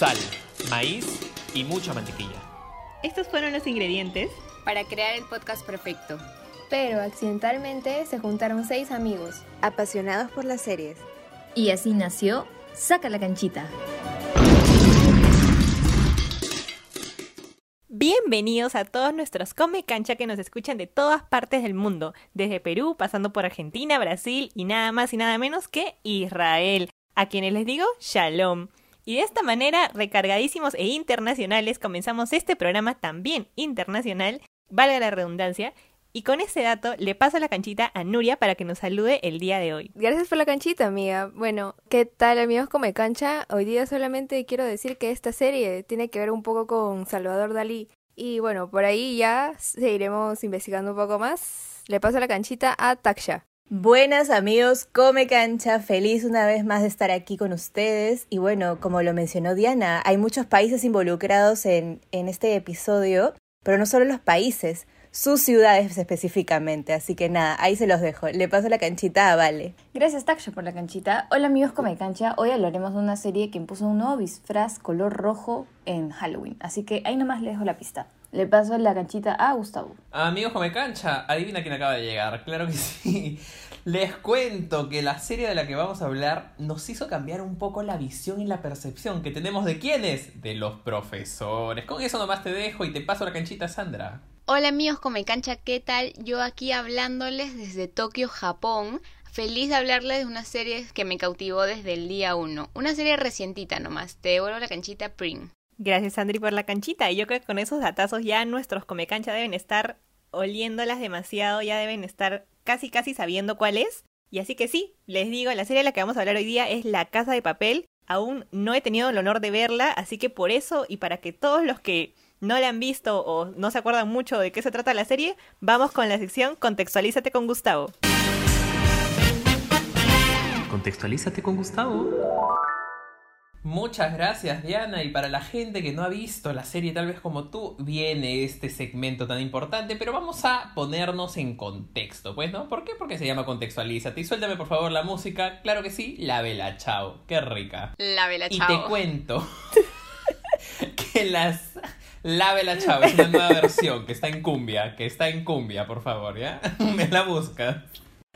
sal, maíz y mucha mantequilla. Estos fueron los ingredientes para crear el podcast perfecto. Pero accidentalmente se juntaron seis amigos, apasionados por las series. Y así nació Saca la canchita. Bienvenidos a todos nuestros Come Cancha que nos escuchan de todas partes del mundo, desde Perú, pasando por Argentina, Brasil y nada más y nada menos que Israel, a quienes les digo Shalom. Y de esta manera, recargadísimos e internacionales, comenzamos este programa también internacional, valga la redundancia, y con ese dato le paso la canchita a Nuria para que nos salude el día de hoy. Gracias por la canchita, amiga. Bueno, ¿qué tal amigos Come Cancha? Hoy día solamente quiero decir que esta serie tiene que ver un poco con Salvador Dalí. Y bueno, por ahí ya seguiremos investigando un poco más. Le paso la canchita a Taksha. Buenas amigos, Come Cancha, feliz una vez más de estar aquí con ustedes. Y bueno, como lo mencionó Diana, hay muchos países involucrados en, en este episodio, pero no solo los países sus ciudades específicamente. Así que nada, ahí se los dejo. Le paso la canchita a Vale. Gracias, Taksha, por la canchita. Hola, amigos Come Cancha. Hoy hablaremos de una serie que impuso un nuevo disfraz color rojo en Halloween. Así que ahí nomás le dejo la pista. Le paso la canchita a Gustavo. Amigos Come Cancha, adivina quién acaba de llegar. Claro que sí. Les cuento que la serie de la que vamos a hablar nos hizo cambiar un poco la visión y la percepción que tenemos de quiénes, de los profesores. Con eso nomás te dejo y te paso la canchita, Sandra. Hola amigos Come Cancha, ¿qué tal? Yo aquí hablándoles desde Tokio, Japón. Feliz de hablarles de una serie que me cautivó desde el día uno. Una serie recientita nomás. Te devuelvo la canchita Pring. Gracias Sandri por la canchita. Y yo creo que con esos datazos ya nuestros Come Cancha deben estar oliéndolas demasiado, ya deben estar casi casi sabiendo cuál es. Y así que sí, les digo, la serie de la que vamos a hablar hoy día es La Casa de Papel. Aún no he tenido el honor de verla, así que por eso y para que todos los que no la han visto o no se acuerdan mucho de qué se trata la serie, vamos con la sección Contextualízate con Gustavo. Contextualízate con Gustavo. Muchas gracias Diana y para la gente que no ha visto la serie tal vez como tú viene este segmento tan importante pero vamos a ponernos en contexto pues no ¿por qué? porque se llama contextualízate y suéltame por favor la música claro que sí la vela chao qué rica la vela chao y te cuento que las la Vela Chao es una nueva versión que está en cumbia, que está en cumbia, por favor, ¿ya? Me la busca.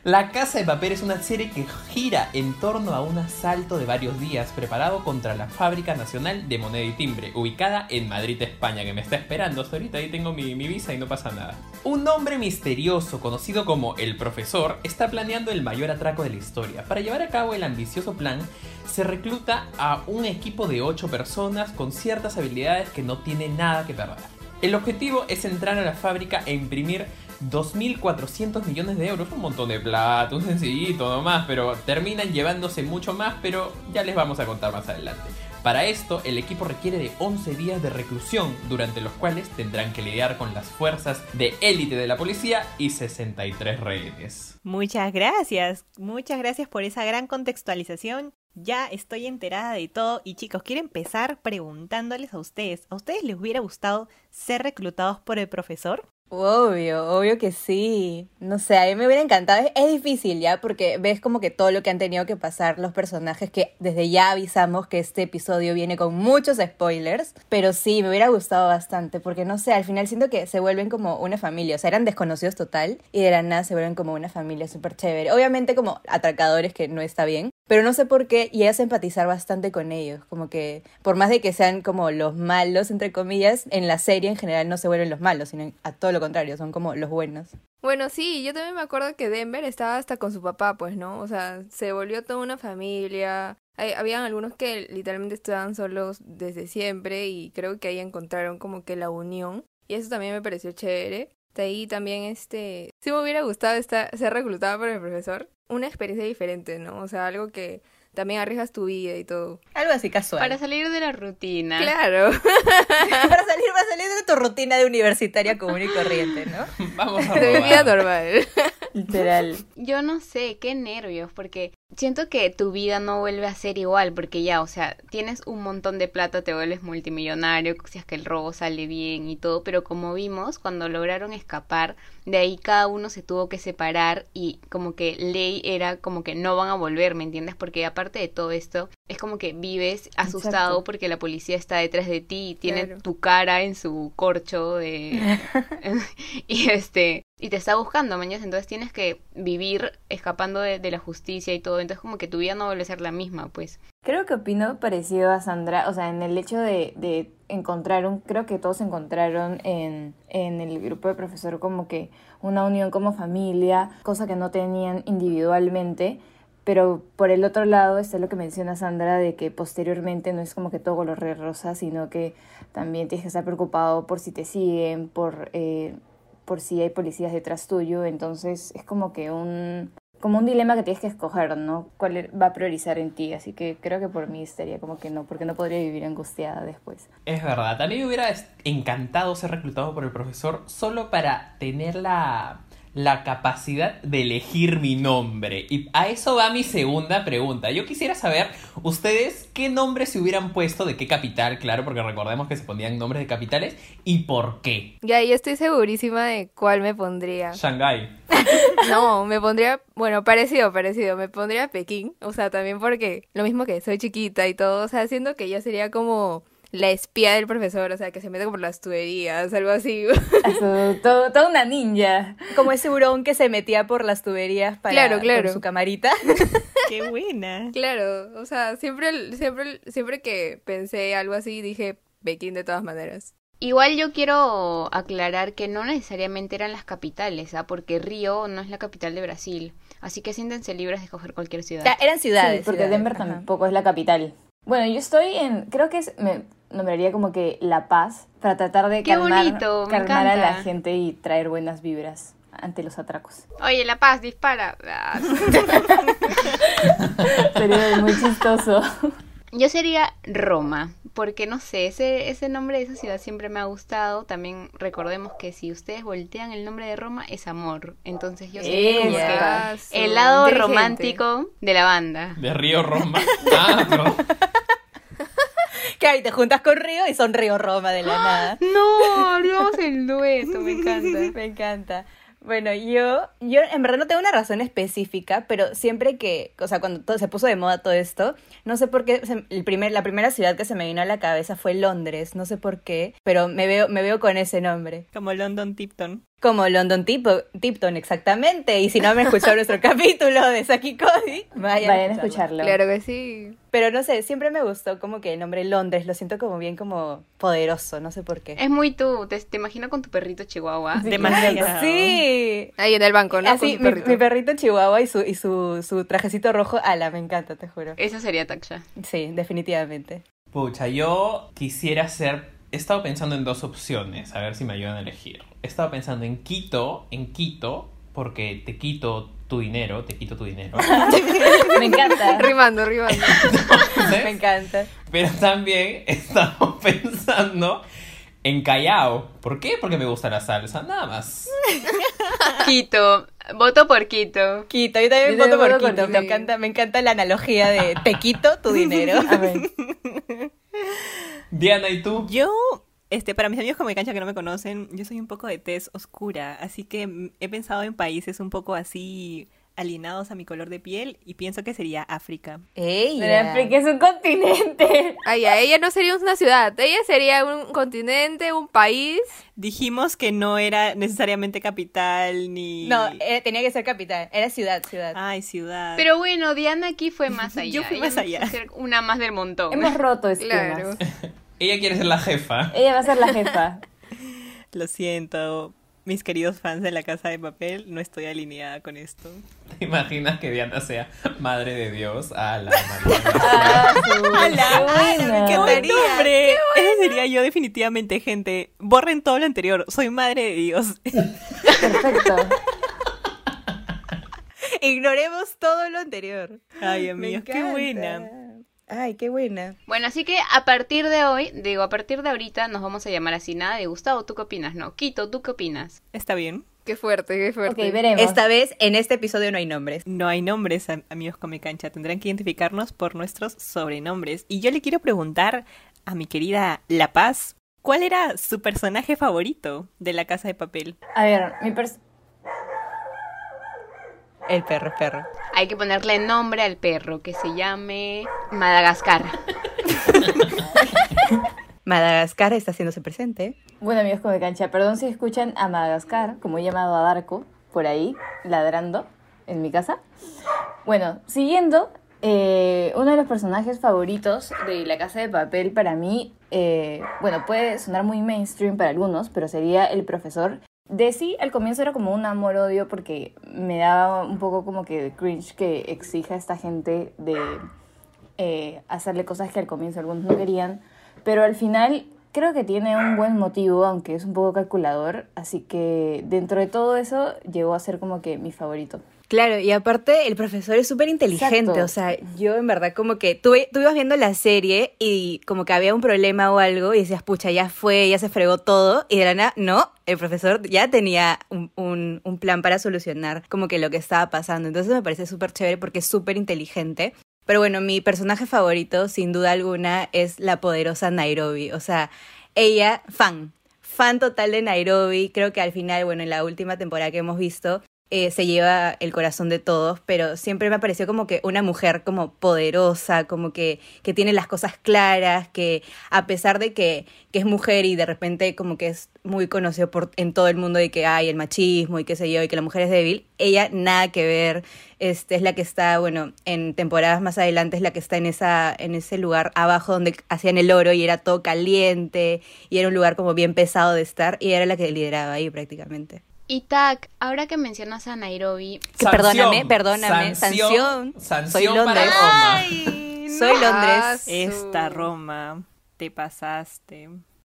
La Casa de Papel es una serie que gira en torno a un asalto de varios días preparado contra la Fábrica Nacional de Moneda y Timbre, ubicada en Madrid, España, que me está esperando. Hasta ahorita ahí tengo mi, mi visa y no pasa nada. Un hombre misterioso, conocido como el Profesor, está planeando el mayor atraco de la historia. Para llevar a cabo el ambicioso plan, se recluta a un equipo de 8 personas con ciertas habilidades que no tienen nada que perder. El objetivo es entrar a la fábrica e imprimir 2.400 millones de euros, un montón de plata, un sencillito nomás, pero terminan llevándose mucho más, pero ya les vamos a contar más adelante. Para esto, el equipo requiere de 11 días de reclusión, durante los cuales tendrán que lidiar con las fuerzas de élite de la policía y 63 rehenes. Muchas gracias, muchas gracias por esa gran contextualización. Ya estoy enterada de todo y chicos, quiero empezar preguntándoles a ustedes, ¿a ustedes les hubiera gustado ser reclutados por el profesor? Obvio, obvio que sí. No sé, a mí me hubiera encantado. Es, difícil ya, porque ves como que todo lo que han tenido que pasar los personajes, que desde ya avisamos que este episodio viene con muchos spoilers, pero sí, me hubiera gustado bastante, porque no sé, al final siento que se vuelven como una familia, o sea, eran desconocidos total y de la nada se vuelven como una familia súper chévere. Obviamente como atracadores, que no está bien, pero no sé por qué llegas a empatizar bastante con ellos, como que por más de que sean como los malos, entre comillas, en la serie en general no se vuelven los malos, sino a todo lo contrario, son como los buenos. Bueno, sí, yo también me acuerdo que Denver estaba hasta con su papá, pues, ¿no? O sea, se volvió toda una familia. habían algunos que literalmente estaban solos desde siempre y creo que ahí encontraron como que la unión. Y eso también me pareció chévere. De ahí también, este, si me hubiera gustado estar, ser reclutada por el profesor, una experiencia diferente, ¿no? O sea, algo que también arriesgas tu vida y todo. Algo así casual. Para salir de la rutina. Claro. para salir, para salir de tu rutina de universitaria común y corriente, ¿no? Vamos a De mi vida normal. Literal. Yo no sé, qué nervios, porque siento que tu vida no vuelve a ser igual, porque ya, o sea, tienes un montón de plata, te vuelves multimillonario, si es que el robo sale bien y todo, pero como vimos, cuando lograron escapar, de ahí cada uno se tuvo que separar y como que ley era como que no van a volver, ¿me entiendes? Porque aparte de todo esto, es como que vives asustado Exacto. porque la policía está detrás de ti y tiene Claro. tu cara en su corcho de... y este y te está buscando, mañana, entonces tienes que vivir escapando de, de la justicia y todo, entonces como que tu vida no vuelve a ser la misma, pues. Creo que opino parecido a Sandra, o sea, en el hecho de, de encontrar un, creo que todos encontraron en, en el grupo de profesor como que una unión como familia, cosa que no tenían individualmente, pero por el otro lado está lo que menciona Sandra de que posteriormente no es como que todo color de rosa, sino que también tienes que estar preocupado por si te siguen, por, eh, por si hay policías detrás tuyo, entonces es como que un, como un dilema que tienes que escoger, ¿no? ¿Cuál e- va a priorizar en ti? Así que creo que por mí estaría como que no, porque no podría vivir angustiada después. Es verdad, a mí me hubiera encantado ser reclutado por el profesor solo para tener la, la capacidad de elegir mi nombre. Y a eso va mi segunda pregunta. Yo quisiera saber, ustedes, qué nombre se hubieran puesto, de qué capital, claro, porque recordemos que se ponían nombres de capitales, y por qué. Ya, yo estoy segurísima de cuál me pondría. Shanghái. No, me pondría, bueno, parecido, parecido, me pondría Pekín, o sea, también porque lo mismo que soy chiquita y todo, o sea, siento que yo sería como la espía del profesor, o sea, que se mete por las tuberías, algo así. Eso, todo, toda una ninja. Como ese hurón que se metía por las tuberías para Claro, claro. por su camarita. Qué buena. claro, o sea, siempre, siempre, siempre que pensé algo así, dije Pekín de todas maneras. Igual yo quiero aclarar que no necesariamente eran las capitales, ¿ah? porque Río no es la capital de Brasil, así que siéntense libres de escoger cualquier ciudad. Ya, eran ciudades. sí, porque ciudades, Denver ajá. tampoco es la capital. Bueno, yo estoy en, creo que es, me nombraría como que La Paz, para tratar de Qué calmar, bonito, calmar a la gente y traer buenas vibras ante los atracos. Oye, La Paz, dispara. Ah, Sería muy chistoso. Yo sería Roma, porque no sé, ese, ese nombre de esa ciudad siempre me ha gustado. También recordemos que si ustedes voltean el nombre de Roma es amor. Entonces yo sería como que el lado romántico de la banda. De Río Roma. Ah, perdón. Claro, y te juntas con Río y son Río Roma de la nada. No, haríamos el dueto, me encanta. Me encanta. Bueno, yo, yo en verdad no tengo una razón específica, pero siempre que, o sea, cuando todo, se puso de moda todo esto, no sé por qué, se- el primer, la primera ciudad que se me vino a la cabeza fue Londres, no sé por qué, pero me veo, me veo con ese nombre. Como London Tipton. Como London Tipton, exactamente. Y si no me escuchado nuestro capítulo de Saki Cody, vayan, Vayan a escucharlo. Claro que sí. Pero no sé, siempre me gustó como que el nombre Londres, lo siento como bien como poderoso, no sé por qué. Es muy tú, te, te imagino con tu perrito chihuahua. Sí, Demasiado. Sí, Ahí en el banco, ¿no? Así, mi, perrito. mi perrito chihuahua y su, y su, su trajecito rojo, ala, me encanta, te juro. Esa sería Taksha. Sí, definitivamente. Pucha, yo quisiera ser. He estado pensando en dos opciones, a ver si me ayudan a elegir. He estado pensando en Quito, en Quito, porque te quito tu dinero, te quito tu dinero. Me encanta. Rimando, rimando. Entonces, Me encanta. Pero también he estado pensando en Callao. ¿Por qué? Porque me gusta la salsa, nada más. Quito, voto por Quito. Quito, yo también Yo voto también por Quito. Me encanta, me encanta la analogía de te quito tu dinero. Amén. Diana, ¿y tú? Yo, este, para mis amigos como de cancha que no me conocen, yo soy un poco de tez oscura, así que he pensado en países un poco así alienados a mi color de piel y pienso que sería África. Ella. Pero África es un continente. Ay, ya, ella no sería una ciudad, ella sería un continente, un país. Dijimos que no era necesariamente capital ni... No, eh, tenía que ser capital. Era ciudad, ciudad. Ay, ciudad. Pero bueno, Diana aquí fue más allá. Yo fui más allá. una más del montón. Hemos roto esquemas. Claro. Ella quiere ser la jefa. Ella va a ser la jefa. Lo siento, mis queridos fans de la Casa de Papel, no estoy alineada con esto. ¿Te imaginas que Diana sea madre de Dios? A la María. Ah, su- ¡Hala! qué buena. ¡Qué ¡Buen nombre! Ese sería yo definitivamente, gente. Borren todo lo anterior. Soy madre de Dios. Perfecto. Ignoremos todo lo anterior. Ay, Me amigos, qué buena. Ay, qué buena. Bueno, así que a partir de hoy, digo, a partir de ahorita nos vamos a llamar así, nada de Gustavo, ¿tú qué opinas? No, Quito, ¿tú qué opinas? Está bien. Qué fuerte, qué Ok, fuerte. veremos. Esta vez, en este episodio no hay nombres. No hay nombres, am- amigos Come Cancha. Tendrán que identificarnos por nuestros sobrenombres. Y yo le quiero preguntar a mi querida La Paz, ¿cuál era su personaje favorito de la Casa de Papel? A ver, mi pers- El perro, el perro. Hay que ponerle nombre al perro que se llame Madagascar. Madagascar está haciéndose presente. Bueno, amigos como de cancha, perdón si escuchan a Madagascar, como he llamado a Darko, por ahí, ladrando en mi casa. Bueno, siguiendo, eh, uno de los personajes favoritos de La Casa de Papel para mí, eh, bueno, puede sonar muy mainstream para algunos, pero sería el profesor. De sí, al comienzo era como un amor-odio porque me daba un poco como que cringe que exija a esta gente de eh, hacerle cosas que al comienzo algunos no querían, pero al final creo que tiene un buen motivo, aunque es un poco calculador, así que dentro de todo eso llegó a ser como que mi favorito. Claro, y aparte el profesor es súper inteligente, o sea, yo en verdad como que tú, tú ibas viendo la serie y como que había un problema o algo y decías, pucha, ya fue, ya se fregó todo, y de la nada, no, el profesor ya tenía un, un, un plan para solucionar como que lo que estaba pasando, entonces me parece súper chévere porque es súper inteligente. Pero bueno, mi personaje favorito, sin duda alguna, es la poderosa Nairobi, o sea, ella, fan, fan total de Nairobi, creo que al final, bueno, en la última temporada que hemos visto, eh, se lleva el corazón de todos, pero siempre me pareció como que una mujer como poderosa, como que, que tiene las cosas claras, que a pesar de que, que es mujer y de repente como que es muy conocido por, en todo el mundo de que hay el machismo y qué sé yo, y que la mujer es débil, ella nada que ver, este, es la que está, bueno, en temporadas más adelante es la que está en, esa, en ese lugar abajo donde hacían el oro y era todo caliente y era un lugar como bien pesado de estar y era la que lideraba ahí prácticamente. Y Tac, ahora que mencionas a Nairobi, Que perdóname, perdóname, sanción. Sanción Soy para Londres. Soy Londres. Ah, Esta Roma, te pasaste.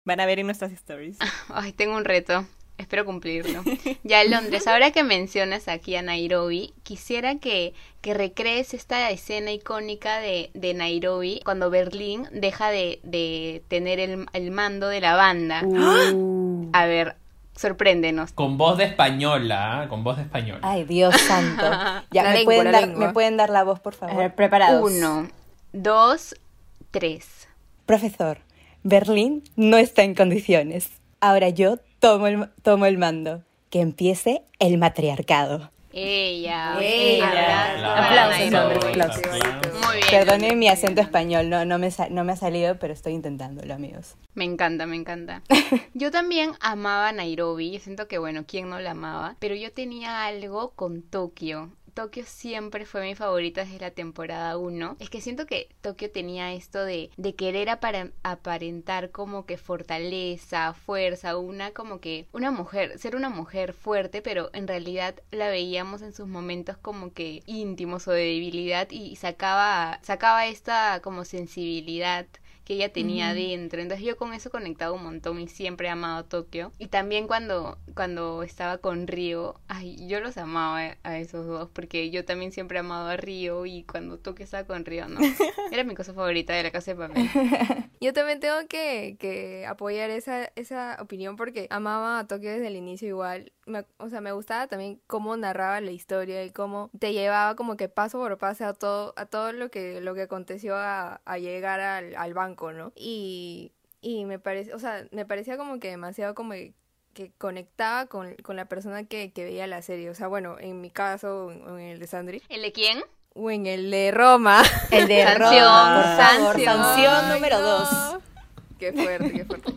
Van a ver en nuestras stories. ay, tengo un reto. Espero cumplirlo. Ya Londres, ahora que mencionas aquí a Nairobi, quisiera que, que recrees esta escena icónica de, de Nairobi cuando Berlín deja de, de tener el, el mando de la banda. Uh. A ver, sorpréndenos. Con voz de española, ¿ah? con voz de española. Ay, Dios santo. Ya, La ¿me, lengua, pueden la dar. ¿me pueden dar la voz, por A favor? ver, preparados. Uno, dos, tres. Profesor, Berlín no está en condiciones. Ahora yo tomo el, tomo el mando. Que empiece el matriarcado. Ella. Ella. Aplausos, Nairobi. hombres, aplausos, aplausos. aplausos. Muy bien. Perdonen mi acento español, no, no, me, sa- no me ha salido, pero estoy intentándolo, amigos. Me encanta, me encanta. Yo también amaba Nairobi, yo siento que bueno, ¿quién no la amaba? Pero yo tenía algo con Tokio. Tokio siempre fue mi favorita desde la temporada 1. Es que siento que Tokio tenía esto de, de querer aparentar como que fortaleza, fuerza, una como que una mujer, ser una mujer fuerte, pero en realidad la veíamos en sus momentos como que íntimos o de debilidad y sacaba, sacaba esta como sensibilidad que ella tenía dentro. Entonces yo con eso conectaba un montón y siempre he amado Tokio. Y también cuando, cuando estaba con Río, ay, yo los amaba a esos dos porque yo también siempre he amado a Río y cuando Tokio estaba con Río, no. Era mi cosa favorita de la casa de papel. Yo también tengo que, que apoyar esa, esa opinión porque amaba a Tokio desde el inicio igual. Me- o sea, me gustaba también cómo narraba la historia y cómo te llevaba como que paso por paso a todo, a todo lo que, lo que aconteció a, a llegar al, al banco, ¿no? Y, y me parece, o sea, me parecía como que demasiado como que que conectaba con, con la persona que, que veía la serie. O sea, bueno, en mi caso, o en, el de Sandri, ¿El de quién? o en el de Roma. El de Sanción, Roma, por favor, sanción. sanción Ay, número no. dos. Qué fuerte, qué fuerte.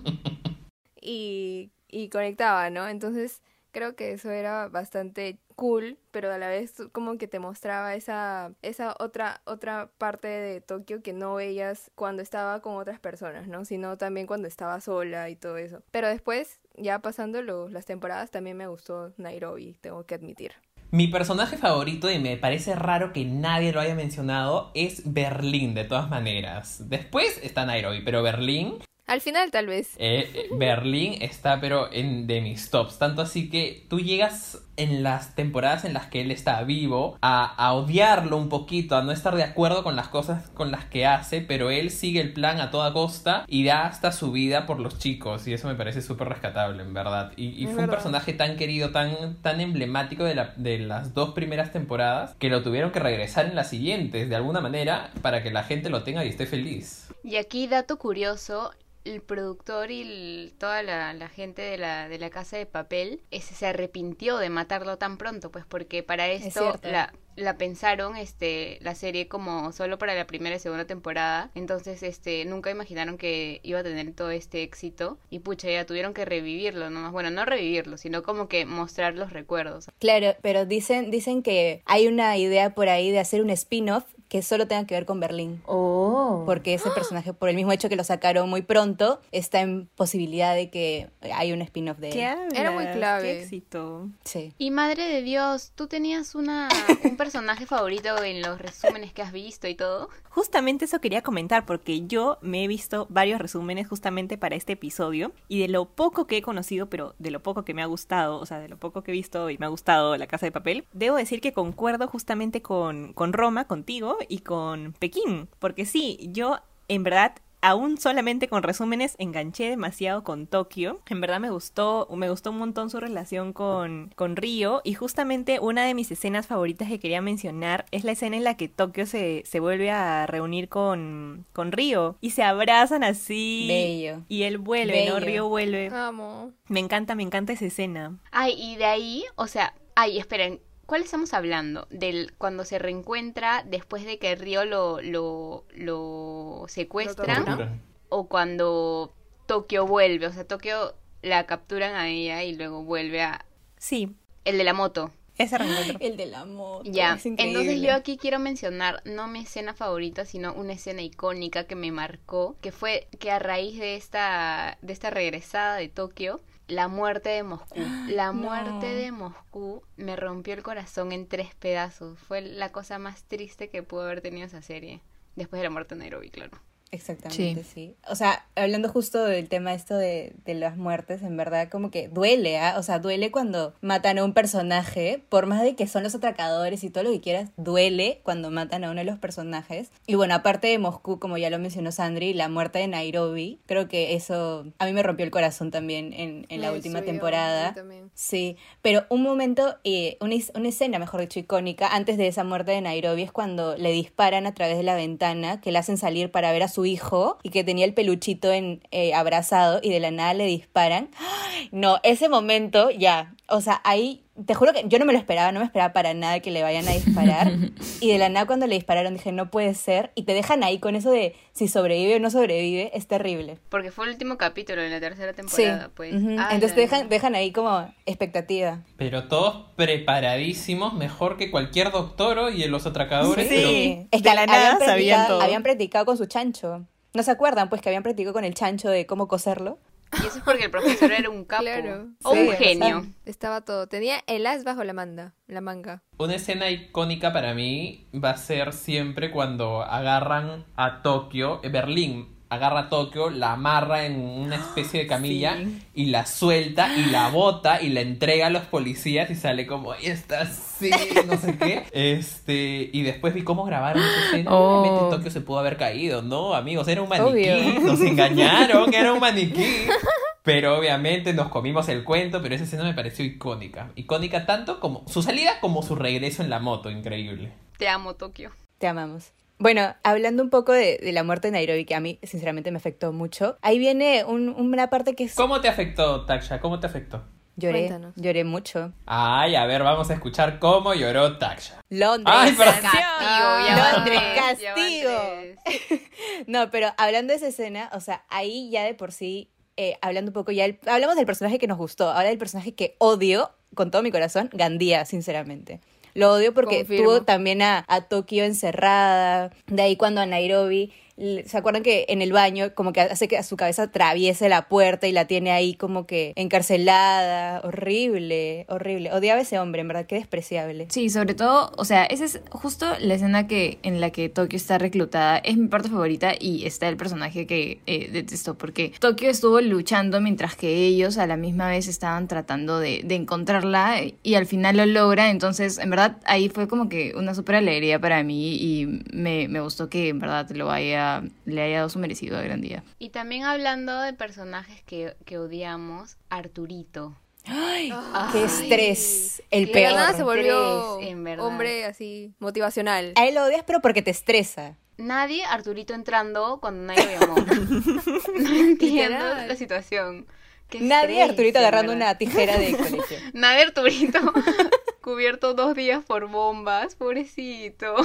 Y, y conectaba, ¿no? Entonces creo que eso era bastante cool, pero a la vez como que te mostraba esa, esa otra, otra parte de Tokio que no veías cuando estaba con otras personas, ¿no? Sino también cuando estaba sola y todo eso. Pero después, ya pasando los- las temporadas, también me gustó Nairobi, tengo que admitir. Mi personaje favorito, y me parece raro que nadie lo haya mencionado, es Berlín, de todas maneras. Después está Nairobi, pero Berlín, Al final, tal vez. eh, eh, Berlín está pero en de mis tops. Tanto así que tú llegas en las temporadas en las que él está vivo a, a odiarlo un poquito, a no estar de acuerdo con las cosas con las que hace, pero él sigue el plan a toda costa y da hasta su vida por los chicos y eso me parece súper rescatable, en verdad. Y, fue un personaje tan querido, tan, tan emblemático de, la- de las dos primeras temporadas que lo tuvieron que regresar en las siguientes, de alguna manera, para que la gente lo tenga y esté feliz. Y aquí, dato curioso, el productor y el- toda la, la gente de la, de la casa de papel ese, se arrepintió de tan pronto, pues porque para esto cierto. la, la pensaron este, la serie como solo para la primera y segunda temporada. Entonces, este, nunca imaginaron que iba a tener todo este éxito. Y pucha, ya tuvieron que revivirlo nomás. Bueno, no revivirlo, sino como que mostrar los recuerdos. Claro, pero dicen, dicen que hay una idea por ahí de hacer un spin-off que solo tenga que ver con Berlín. Oh. Porque ese personaje, por el mismo hecho que lo sacaron muy pronto, está en posibilidad de que hay un spin-off de ¿Qué él. Era muy clave. Qué éxito. Sí. Y madre de Dios, ¿tú tenías una, un personaje favorito en los resúmenes que has visto y todo? Justamente eso quería comentar porque yo me he visto varios resúmenes justamente para este episodio y de lo poco que he conocido, pero de lo poco que me ha gustado, o sea, de lo poco que he visto y me ha gustado La Casa de Papel, debo decir que concuerdo justamente con, con Roma, contigo y con Pekín, porque sí, yo en verdad aún solamente con resúmenes enganché demasiado con Tokio. En verdad me gustó, me gustó un montón su relación con, con Río. Y justamente una de mis escenas favoritas que quería mencionar es la escena en la que Tokio se, se vuelve a reunir con, con Río. Y se abrazan así. Bello. Y él vuelve, ¿no? Río vuelve. Amo. Me encanta, me encanta esa escena. Ay, y de ahí, o sea, ay, esperen, ¿cuál estamos hablando? Del cuando se reencuentra después de que Río lo, lo, lo secuestran o cuando Tokio vuelve, o sea, Tokio la capturan a ella y luego vuelve a Sí, el de la moto. ese reencuentro. El de la moto. Ya, es entonces yo aquí quiero mencionar no mi escena favorita, sino una escena icónica que me marcó, que fue que a raíz de esta de esta regresada de Tokio, la muerte de Moscú. La muerte de Moscú me rompió el corazón en tres pedazos. Fue la cosa más triste que pudo haber tenido esa serie. Después de la muerte de Nairobi, claro. Exactamente, sí. O sea, hablando justo del tema esto de, de las muertes, en verdad como que duele, ¿ah? O sea, duele cuando matan a un personaje, por más de que son los atracadores y todo lo que quieras, duele cuando matan a uno de los personajes. Y bueno, aparte de Moscú, como ya lo mencionó Sandri, la muerte de Nairobi, creo que eso a mí me rompió el corazón también en, en la última temporada. Sí, pero un momento, eh, una, una escena, mejor dicho, icónica, antes de esa muerte de Nairobi es cuando le disparan a través de la ventana, que le hacen salir para ver a su hijo y que tenía el peluchito en, eh, abrazado y de la nada le disparan. No, ese momento ya, o sea, ahí, te juro que yo no me lo esperaba, no me esperaba para nada que le vayan a disparar. y de la nada cuando le dispararon dije, no puede ser. Y te dejan ahí con eso de si sobrevive o no sobrevive, es terrible. Porque fue el último capítulo de la tercera Sí, temporada, pues. ujú. Ah, entonces te dejan, dejan ahí como expectativa. Pero todos preparadísimos, mejor que cualquier doctoro y en los atracadores. Sí. pero- Es de la habían nada sabían practicado, todo. habían practicado con su chancho. ¿No se acuerdan? Pues que habían practicado con el chancho de cómo coserlo. Y eso es porque el profesor era un capo. Claro. O Sí, un o sea, genio. Estaba todo. Tenía el as bajo la manga. La manga. Una escena icónica para mí va a ser siempre cuando agarran a Tokio, eh, Berlín agarra a Tokio, la amarra en una especie de camilla y la suelta y la bota y la entrega a los policías y sale como, ahí está así, no sé qué. Este, y después vi cómo grabaron esa escena. Oh. Obviamente Tokio se pudo haber caído, ¿no? Amigos, era un maniquí, Obvio. nos engañaron, era un maniquí. Pero obviamente nos comimos el cuento, pero esa escena me pareció icónica. Icónica tanto como su salida como su regreso en la moto, increíble. Te amo, Tokio. Te amamos. Bueno, hablando un poco de, de la muerte de Nairobi, que a mí sinceramente me afectó mucho, ahí viene un- una parte que es... ¿Cómo te afectó, Taksha? ¿Cómo te afectó? Lloré, Cuéntanos. lloré mucho. Ay, a ver, vamos a escuchar cómo lloró Taksha. Londres. Ay, pero- Castigo, van Londres, castigo. No, pero hablando de esa escena, o sea, ahí ya de por sí, eh, hablando un poco ya, el- hablamos del personaje que nos gustó, ahora del personaje que odio con todo mi corazón, Gandía, sinceramente. Lo odio porque Confirmo. tuvo también a, a Tokio encerrada, de ahí cuando a Nairobi ¿se acuerdan que en el baño como que hace que su cabeza atraviese la puerta y la tiene ahí como que encarcelada? Horrible, horrible. Odiaba a ese hombre, en verdad, qué despreciable. Sí, sobre todo, o sea, esa es justo la escena que en la que Tokio está reclutada. Es mi parte favorita y está el personaje que eh, detesto porque Tokio estuvo luchando mientras que ellos a la misma vez estaban tratando de, de encontrarla y al final lo logra. Entonces, en verdad, ahí fue como que una súper alegría para mí y me, me gustó que en verdad lo haya, le haya dado su merecido a Gran Día. Y también hablando de personajes que, que odiamos, Arturito. ¡Ay! ¡Qué estrés! El Qué peor. nada se volvió Estrés, en verdad. hombre así, motivacional. A él lo odias, pero porque te estresa. Nadie Arturito entrando cuando nadie lo llamó. no entiendo Literal. la situación. Qué Nadie estrés, Arturito agarrando verdad. una tijera de colegio. Nadie Arturito cubierto dos días por bombas, pobrecito.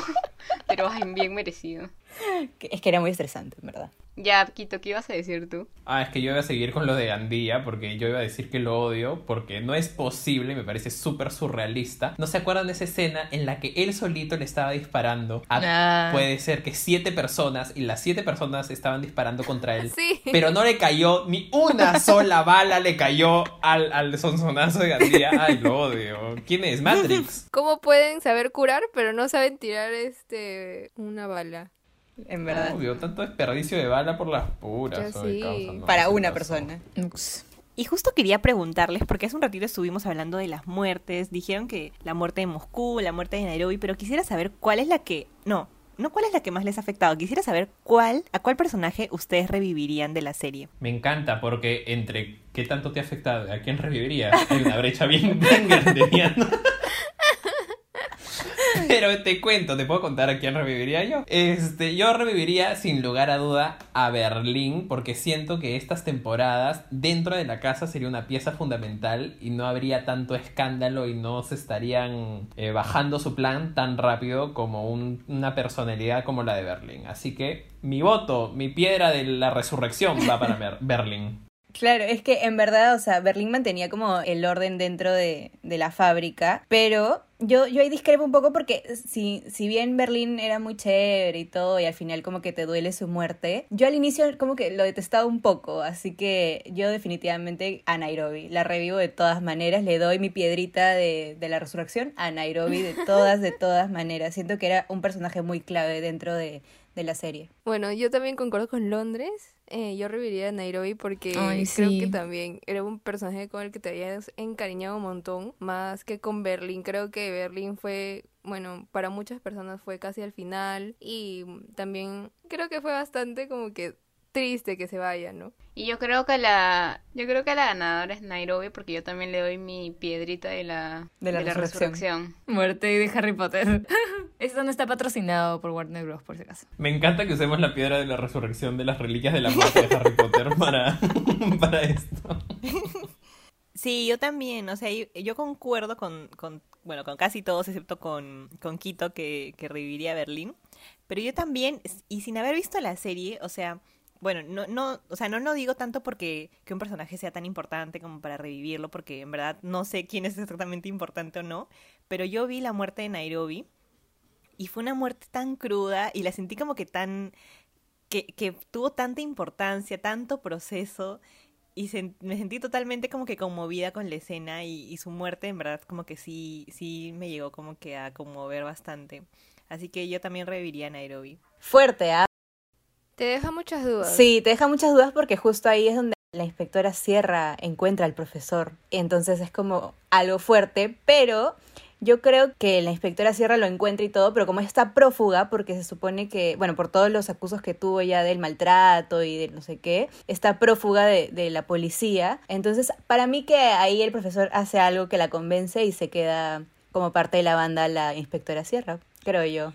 Pero ay, bien merecido. Es que era muy estresante, en verdad. Ya, Quito, ¿qué ibas a decir tú? Ah, es que yo iba a seguir con lo de Andía, porque yo iba a decir que lo odio, porque no es posible, me parece súper surrealista. ¿No se acuerdan de esa escena en la que él solito le estaba disparando a, Ah. puede ser que siete personas, y las siete personas estaban disparando contra él? Sí. Pero no le cayó ni una sola bala, le cayó al, al sonsonazo de Andía. Ay, lo odio. ¿Quién es? Matrix. ¿Cómo pueden saber curar, pero no saben tirar este una bala? En verdad. Obvio, tanto desperdicio de bala por las puras. Sí. Para ¿qué una persona. Y justo quería preguntarles, porque hace un ratito estuvimos hablando de las muertes, dijeron que la muerte de Moscú, la muerte de Nairobi, pero quisiera saber cuál es la que... No, no cuál es la que más les ha afectado, quisiera saber cuál, a cuál personaje ustedes revivirían de la serie. Me encanta porque entre qué tanto te ha afectado, a quién revivirías, hay una brecha bien, bien grande. Pero te cuento, te puedo contar a quién reviviría yo. Este, yo reviviría sin lugar a duda a Berlín porque siento que estas temporadas dentro de la casa sería una pieza fundamental y no habría tanto escándalo y no se estarían eh, bajando su plan tan rápido como un- una personalidad como la de Berlín. Así que mi voto, mi piedra de la resurrección va para Ber- Berlín. Claro, es que en verdad, o sea, Berlín mantenía como el orden dentro de, de la fábrica, pero yo, yo ahí discrepo un poco porque si, si bien Berlín era muy chévere y todo, y al final como que te duele su muerte, yo al inicio como que lo detestaba un poco, así que yo definitivamente a Nairobi, la revivo de todas maneras, le doy mi piedrita de, de la resurrección a Nairobi de todas, de todas maneras. Siento que era un personaje muy clave dentro de, de la serie. Bueno, yo también concuerdo con Londres. Eh, yo reviviría a Nairobi porque Ay, creo sí. que también era un personaje con el que te habías encariñado un montón, más que con Berlín. Creo que Berlín fue, bueno, para muchas personas fue casi al final y también creo que fue bastante como que triste que se vaya, ¿no? Y yo creo que la yo creo que la ganadora es Nairobi porque yo también le doy mi piedrita de la De la resurrección. resurrección. Muerte de Harry Potter. Esto no está patrocinado por Warner Bros. por si acaso. Me encanta que usemos la piedra de la resurrección de las reliquias de la muerte de Harry Potter para, para esto. Sí, yo también, o sea, yo, yo concuerdo con, con, bueno, con casi todos, excepto con, con Quito, que, que reviviría Berlín. Pero yo también, y sin haber visto la serie, o sea, bueno, no, no, o sea, no, no digo tanto porque que un personaje sea tan importante como para revivirlo, porque en verdad no sé quién es exactamente importante o no, pero yo vi la muerte de Nairobi y fue una muerte tan cruda y la sentí como que tan, que, que tuvo tanta importancia, tanto proceso y me sentí totalmente como que conmovida con la escena y, su muerte en verdad como que sí, sí me llegó como que a conmover bastante. Así que yo también reviviría Nairobi. Fuerte, ¿ah? Te deja muchas dudas. Sí, te deja muchas dudas porque justo ahí es donde la inspectora Sierra encuentra al profesor. Entonces es como algo fuerte, pero yo creo que la inspectora Sierra lo encuentra y todo, pero como está prófuga, porque se supone que, bueno, por todos los acusos que tuvo ya del maltrato y de no sé qué, está prófuga de, de la policía. Entonces, para mí que ahí el profesor hace algo que la convence y se queda como parte de la banda la inspectora Sierra, creo yo.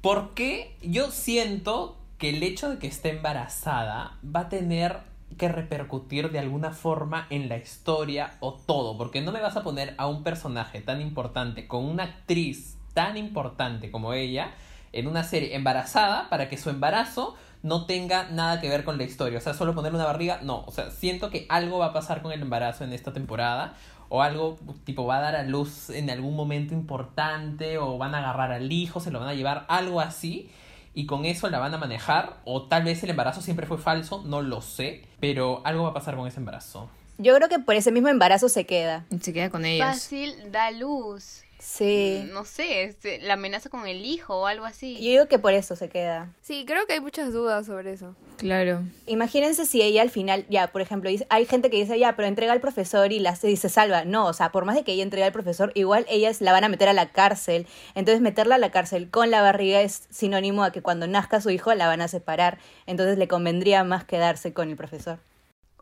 ¿Por qué yo siento que el hecho de que esté embarazada va a tener que repercutir de alguna forma en la historia o todo? Porque no me vas a poner a un personaje tan importante con una actriz tan importante como ella en una serie embarazada para que su embarazo no tenga nada que ver con la historia. O sea, solo ponerle una barriga, no. O sea, siento que algo va a pasar con el embarazo en esta temporada. O algo tipo va a dar a luz en algún momento importante o van a agarrar al hijo, se lo van a llevar, algo así. Y con eso la van a manejar. O tal vez el embarazo siempre fue falso, no lo sé. Pero algo va a pasar con ese embarazo. Yo creo que por ese mismo embarazo se queda. Se queda con ellos. Fácil da luz. Sí. No sé, este, la amenaza con el hijo o algo así. Yo digo que por eso se queda. Sí, creo que hay muchas dudas sobre eso. Claro. Imagínense si ella al final, ya, por ejemplo, dice- hay gente que dice, ya, pero entrega al profesor y, la, y se salva. No, o sea, por más de que ella entregue al profesor, igual ellas la van a meter a la cárcel. Entonces, meterla a la cárcel con la barriga es sinónimo a que cuando nazca su hijo la van a separar. Entonces, le convendría más quedarse con el profesor.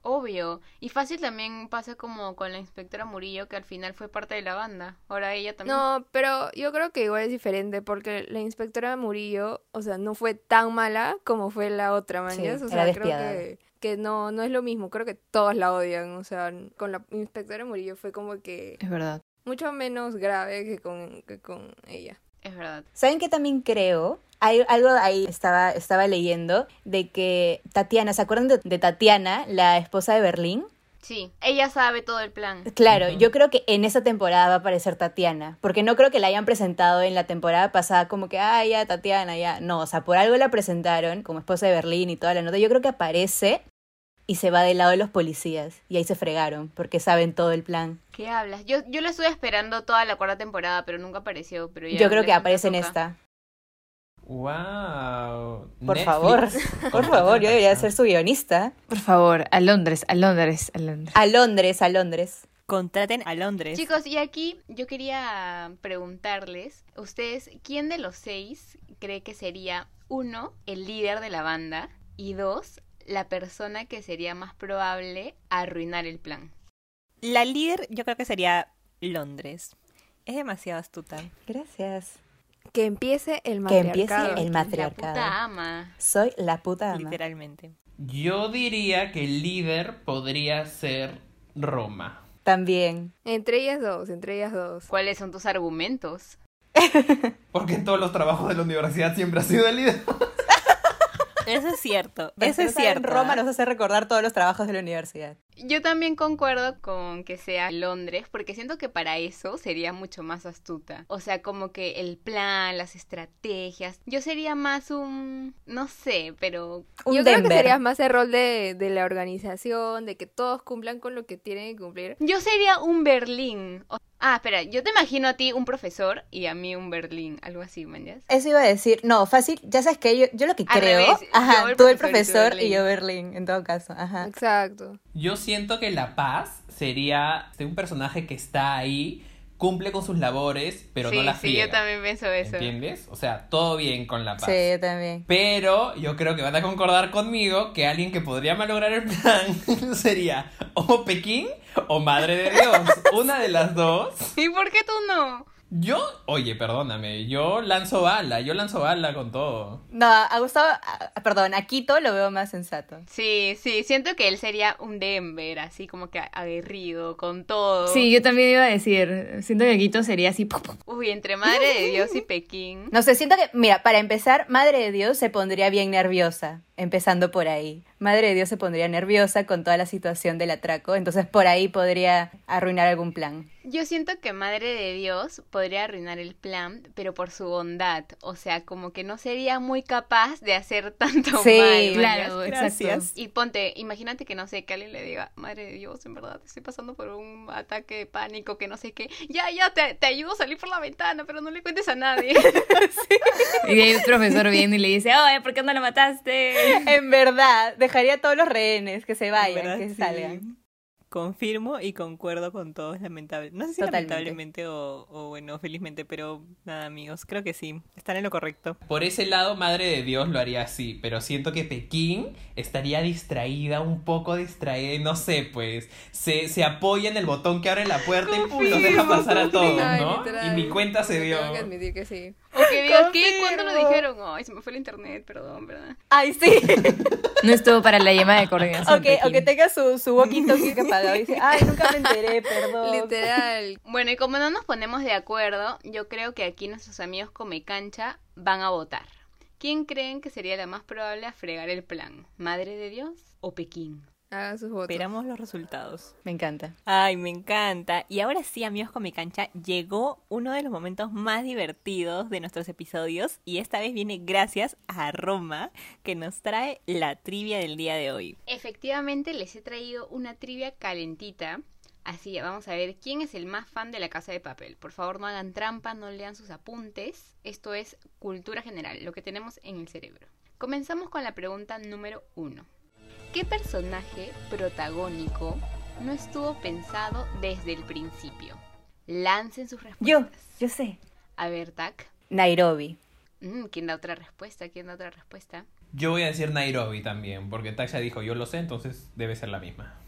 Obvio. Y fácil también pasa como con la inspectora Murillo, que al final fue parte de la banda. Ahora ella también. No, pero yo creo que igual es diferente porque la inspectora Murillo, o sea, no fue tan mala como fue la otra, man. Sí. O era sea, creo que, que no, no es lo mismo. Creo que todos la odian. O sea, con la inspectora Murillo fue como que Es verdad. mucho menos grave que con, que con ella. Es verdad. ¿Saben qué también creo? Hay algo ahí, estaba, estaba leyendo, de que Tatiana, ¿se acuerdan de, de Tatiana, la esposa de Berlín? Sí, ella sabe todo el plan. Claro, yo creo que en esa temporada va a aparecer Tatiana, porque no creo que la hayan presentado en la temporada pasada como que, ah, ya, Tatiana, ya. No, o sea, por algo la presentaron como esposa de Berlín y toda la nota. Yo creo que aparece y se va del lado de los policías y ahí se fregaron, porque saben todo el plan. ¿Qué hablas? Yo, yo la estuve esperando toda la cuarta temporada, pero nunca apareció. Pero ya yo creo que aparece en esta. ¡Wow! Por favor, por favor, yo debería ser su guionista. Por favor, a Londres, a Londres, a Londres. A Londres, a Londres. Contraten a Londres. Chicos, y aquí yo quería preguntarles, ustedes, ¿quién de los seis cree que sería, uno, el líder de la banda, y dos, la persona que sería más probable a arruinar el plan? La líder yo creo que sería Londres. Es demasiado astuta. Gracias. Que empiece el Que empiece matriarcado. el La matriarcado. puta ama. Soy la puta ama. Literalmente. Yo diría que el líder podría ser Roma. También. Entre ellas dos, entre ellas dos. ¿Cuáles son tus argumentos? Porque en todos los trabajos de la universidad siempre ha sido el líder. Eso es cierto. Eso es cierto. Roma ¿ah? nos hace recordar todos los trabajos de la universidad. Yo también concuerdo con que sea Londres, porque siento que para eso sería mucho más astuta. O sea, como que el plan, las estrategias. Yo sería más un... no sé, pero... Un Yo creo que Denver. sería más el rol de, de la organización, de que todos cumplan con lo que tienen que cumplir. Yo sería un Berlín. O- Ah, espera, yo te imagino a ti un profesor y a mí un Berlín, algo así, ¿mañas? Eso iba a decir, no, fácil, ya sabes que yo, yo lo que Al creo, revés, ajá, yo el tú el profesor y tú y yo Berlín, en todo caso, ajá. Exacto. Yo siento que La Paz sería un personaje que está ahí, cumple con sus labores, pero sí, no la sí, friega. yo también pienso eso. ¿Entiendes? O sea, todo bien con La Paz. Sí, yo también. Pero yo creo que van a concordar conmigo que alguien que podría malograr el plan sería o Pekín o Madre de Dios. Una de las dos. ¿Y por qué tú no? Yo, oye, perdóname, yo lanzo bala, yo lanzo bala con todo. No, a Gustavo, a- perdón, a Quito lo veo más sensato. Sí, sí, siento que él sería un Denver, así como que aguerrido, con todo. Sí, yo también iba a decir, siento que Quito sería así. Uy, entre Madre de Dios y Pekín. No sé, siento que, mira, para empezar, Madre de Dios se pondría bien nerviosa, empezando por ahí. Madre de Dios se pondría nerviosa con toda la situación del atraco, entonces por ahí podría arruinar algún plan. Yo siento que Madre de Dios podría arruinar el plan, pero por su bondad. O sea, como que no sería muy capaz de hacer tanto Sí, mal. Claro. Gracias. Y ponte, imagínate que no sé, que alguien le diga, Madre de Dios, en verdad, estoy pasando por un ataque de pánico, que no sé qué. Ya, ya, te, te ayudo a salir por la ventana, pero no le cuentes a nadie. Y de ahí el profesor viene y le dice, oye, ¿por qué no la mataste? En verdad, dejaría a todos los rehenes que se vayan, ¿Verdad? que Sí. salgan. Confirmo y concuerdo con todos, lamentable. No sé si Totalmente. lamentablemente o, o, bueno, felizmente, pero nada, amigos, creo que sí, están en lo correcto. Por ese lado, Madre de Dios lo haría así, pero siento que Pekín estaría distraída, un poco distraída, y no sé, pues, se, se apoya en el botón que abre la puerta y pum, los deja pasar a todos, ¿no? literal. Y mi cuenta se dio. Tengo que admitir que sí. O que diga, ¿qué? ¿Cuándo lo dijeron? Ay, se me fue el internet, perdón, ¿verdad? Ay, sí. No estuvo para la llamada de coordinación. o, que, o que tenga su, su walkie-talkie que apagado y dice, ay, nunca me enteré, perdón. Literal. Bueno, y como no nos ponemos de acuerdo, yo creo que aquí nuestros amigos Come Cancha van a votar. ¿Quién creen que sería la más probable a fregar el plan? ¿Madre de Dios o Pekín? Hagan sus votos. Esperamos los resultados. Me encanta. Ay, me encanta. Y ahora sí, amigos con mi cancha, llegó uno de los momentos más divertidos de nuestros episodios y esta vez viene gracias a Roma que nos trae la trivia del día de hoy. Efectivamente, les he traído una trivia calentita. Así que vamos a ver quién es el más fan de la casa de papel. Por favor, no hagan trampa, no lean sus apuntes. Esto es cultura general, lo que tenemos en el cerebro. Comenzamos con la pregunta número uno. ¿Qué personaje protagónico no estuvo pensado desde el principio? Lancen sus Yo, respuestas. yo sé. A ver, Tac. Nairobi. Mm, ¿Quién da otra respuesta? ¿Quién da otra respuesta? Yo voy a decir Nairobi también, porque Taxa dijo yo lo sé, entonces debe ser la misma.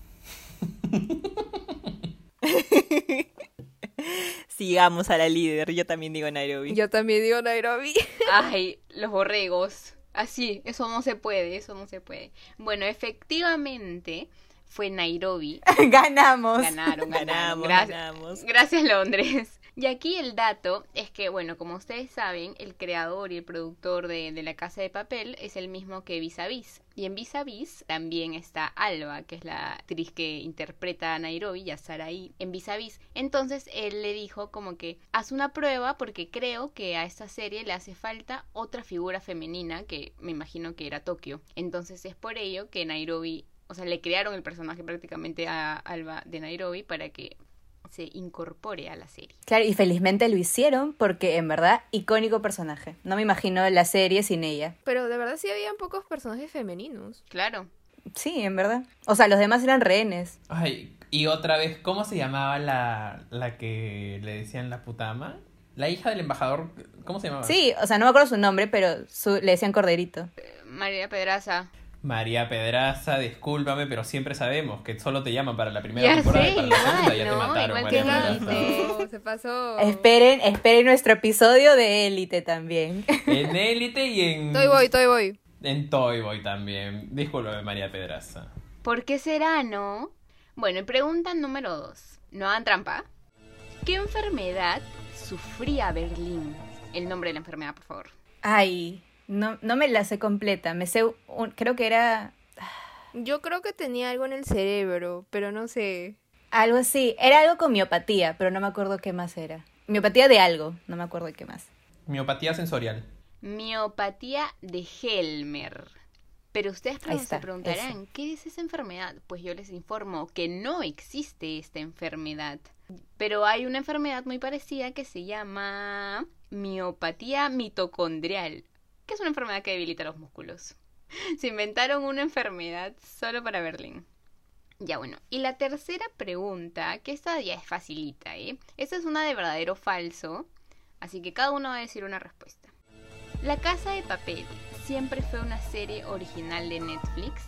Sigamos a la líder, yo también digo Nairobi. Yo también digo Nairobi. Ay, los borregos. Así, eso no se puede, eso no se puede. Bueno, efectivamente fue Nairobi. Ganamos, Ganaron, ganaron. ganamos. Gracias, gracias Londres. Y aquí el dato es que, bueno, como ustedes saben, el creador y el productor de, de La Casa de Papel es el mismo que Vis a Vis. Y en Vis a Vis también está Alba, que es la actriz que interpreta a Nairobi y a Saraí en Vis a Vis. Entonces él le dijo como que haz una prueba porque creo que a esta serie le hace falta otra figura femenina que me imagino que era Tokio. Entonces es por ello que Nairobi, o sea, le crearon el personaje prácticamente a Alba de Nairobi para que se incorpore a la serie. Claro, y felizmente lo hicieron porque en verdad, icónico personaje. No me imagino la serie sin ella. Pero de verdad sí habían pocos personajes femeninos. Claro. Sí, en verdad. O sea, los demás eran rehenes. Ay, y otra vez, ¿cómo se llamaba la, la que le decían la putama? La hija del embajador, ¿cómo se llamaba? Sí, o sea, no me acuerdo su nombre, pero su- le decían Corderito. María Pedraza. María Pedraza, discúlpame, pero siempre sabemos que solo te llaman para la primera Ya temporada sé, y para la igual, segunda ya te ¿no? mataron, Igual María Pedraza. No, se pasó. Esperen, esperen nuestro episodio de Élite también. En Élite y en... Toy voy, toy voy. En Toy Boy también. Discúlpame, María Pedraza. ¿Por qué será, no? Bueno, y pregunta número dos. No hagan trampa. ¿Qué enfermedad sufría Berlín? El nombre de la enfermedad, por favor. Ay, no, no me la sé completa. Me sé, un- creo que era Yo creo que tenía algo en el cerebro, pero no sé. algo así. Era algo con miopatía, pero no me acuerdo qué más era. Miopatía de algo, no me acuerdo de qué más. Miopatía sensorial. Miopatía de Helmer. Pero ustedes se preguntarán, ¿qué es esa enfermedad? Pues yo les informo que no existe esta enfermedad. Pero hay una enfermedad muy parecida que se llama miopatía mitocondrial, que es una enfermedad que debilita los músculos. Se inventaron una enfermedad solo para Berlín. Ya bueno, y la tercera pregunta, que esta ya es facilita, ¿eh? Esta es una de verdadero o falso, así que cada uno va a decir una respuesta. La Casa de Papel siempre fue una serie original de Netflix.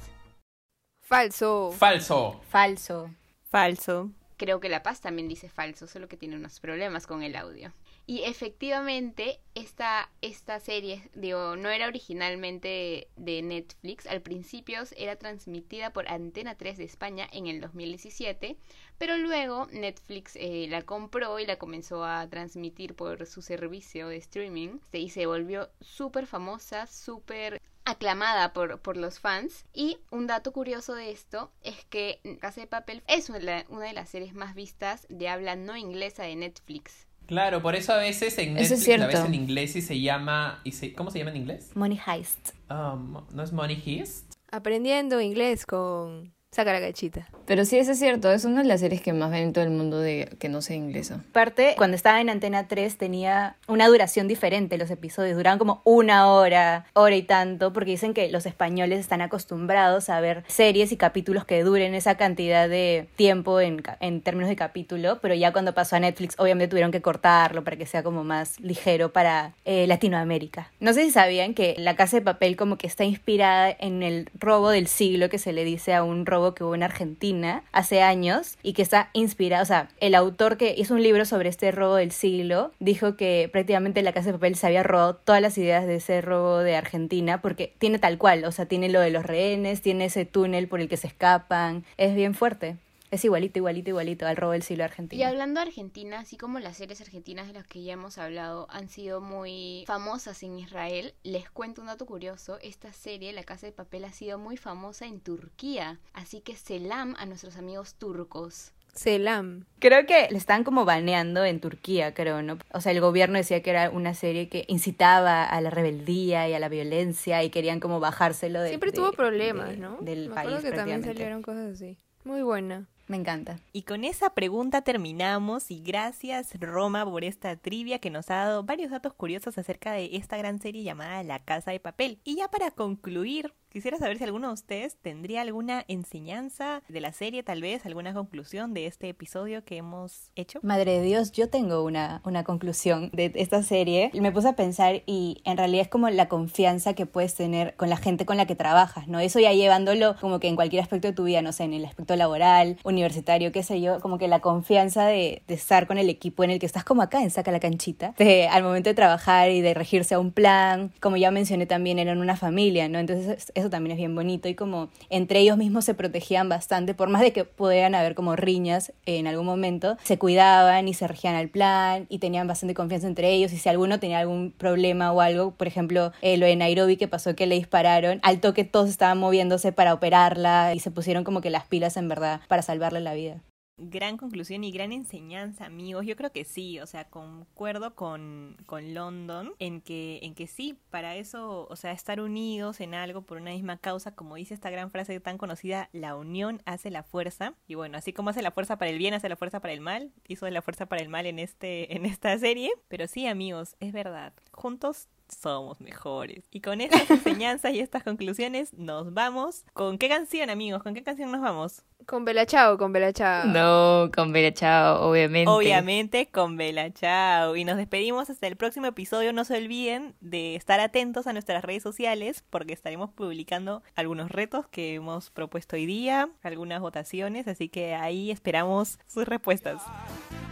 Falso. Falso. Falso. Falso. Creo que La Paz también dice falso, solo que tiene unos problemas con el audio. Y efectivamente, esta, esta serie, digo, no era originalmente de Netflix. Al principio era transmitida por Antena 3 de España en el 2017, pero luego Netflix eh, la compró y la comenzó a transmitir por su servicio de streaming y se volvió súper famosa, súper aclamada por, por los fans. Y un dato curioso de esto es que Casa de Papel es una, una de las series más vistas de habla no inglesa de Netflix. Claro, por eso a veces en Eso es Netflix en inglés y se llama... Y se, ¿Cómo se llama en inglés? Money Heist. Um, ¿No es Money Heist? Aprendiendo inglés con Saca la gachita. Pero sí, eso es cierto. Es una de las series que más ven en todo el mundo de que no sea inglesa. Aparte, cuando estaba en Antena 3 tenía una duración diferente los episodios, duraban como una hora, hora y tanto, porque dicen que los españoles están acostumbrados a ver series y capítulos que duren esa cantidad de tiempo en, en términos de capítulo, pero ya cuando pasó a Netflix obviamente tuvieron que cortarlo para que sea como más ligero para eh, Latinoamérica. No sé si sabían que La Casa de Papel como que está inspirada en el robo del siglo que se le dice a un robo que hubo en Argentina hace años y que está inspirado, o sea, el autor que hizo un libro sobre este robo del siglo dijo que prácticamente La Casa de Papel se había robado todas las ideas de ese robo de Argentina porque tiene tal cual, o sea, tiene lo de los rehenes, tiene ese túnel por el que se escapan, es bien fuerte. Es igualito, igualito, igualito al robo del siglo Y argentino. hablando de Argentina, así como las series argentinas de las que ya hemos hablado han sido muy famosas en Israel, les cuento un dato curioso. Esta serie, La Casa de Papel, ha sido muy famosa en Turquía. Así que selam a nuestros amigos turcos. Selam. Creo que le están como baneando en Turquía, creo, ¿no? O sea, el gobierno decía que era una serie que incitaba a la rebeldía y a la violencia y querían como bajárselo de Siempre de- tuvo problemas, de- ¿no? Del Me país acuerdo que también prácticamente. salieron cosas así. Muy buena. Me encanta. Y con esa pregunta terminamos y gracias Roma por esta trivia que nos ha dado varios datos curiosos acerca de esta gran serie llamada La Casa de Papel. Y ya para concluir, quisiera saber si alguno de ustedes tendría alguna enseñanza de la serie, tal vez alguna conclusión de este episodio que hemos hecho. Madre de Dios, yo tengo una, una conclusión de esta serie. Me puse a pensar y en realidad es como la confianza que puedes tener con la gente con la que trabajas, ¿no? Eso ya llevándolo como que en cualquier aspecto de tu vida, no sé, en el aspecto laboral, universitario, qué sé yo, como que la confianza de, de estar con el equipo en el que estás como acá en Saca la Canchita, de, al momento de trabajar y de regirse a un plan, como ya mencioné también, eran una familia, ¿no? Entonces eso también es bien bonito y como entre ellos mismos se protegían bastante, por más de que pudieran haber como riñas en algún momento, se cuidaban y se regían al plan y tenían bastante confianza entre ellos y si alguno tenía algún problema o algo, por ejemplo, eh, lo de Nairobi que pasó que le dispararon, al toque todos estaban moviéndose para operarla y se pusieron como que las pilas en verdad para salvarle la vida. Gran conclusión y gran enseñanza, amigos. Yo creo que sí, o sea, concuerdo con, con London en que, en que sí, para eso, o sea, estar unidos en algo por una misma causa, como dice esta gran frase tan conocida, la unión hace la fuerza. Y bueno, así como hace la fuerza para el bien, hace la fuerza para el mal, hizo la fuerza para el mal en, este, en esta serie. Pero sí, amigos, es verdad, juntos somos mejores. Y con estas enseñanzas y estas conclusiones nos vamos. ¿Con qué canción, amigos? ¿Con qué canción nos vamos? Con Bella Chao, con Bella Chao. No, con Bella Chao, obviamente. Obviamente con Bella Chao. Y nos despedimos hasta el próximo episodio. No se olviden de estar atentos a nuestras redes sociales porque estaremos publicando algunos retos que hemos propuesto hoy día, algunas votaciones, así que ahí esperamos sus respuestas.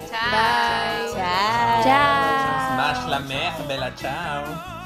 Chao. Chao. Chao. Smash la mer, bella ciao.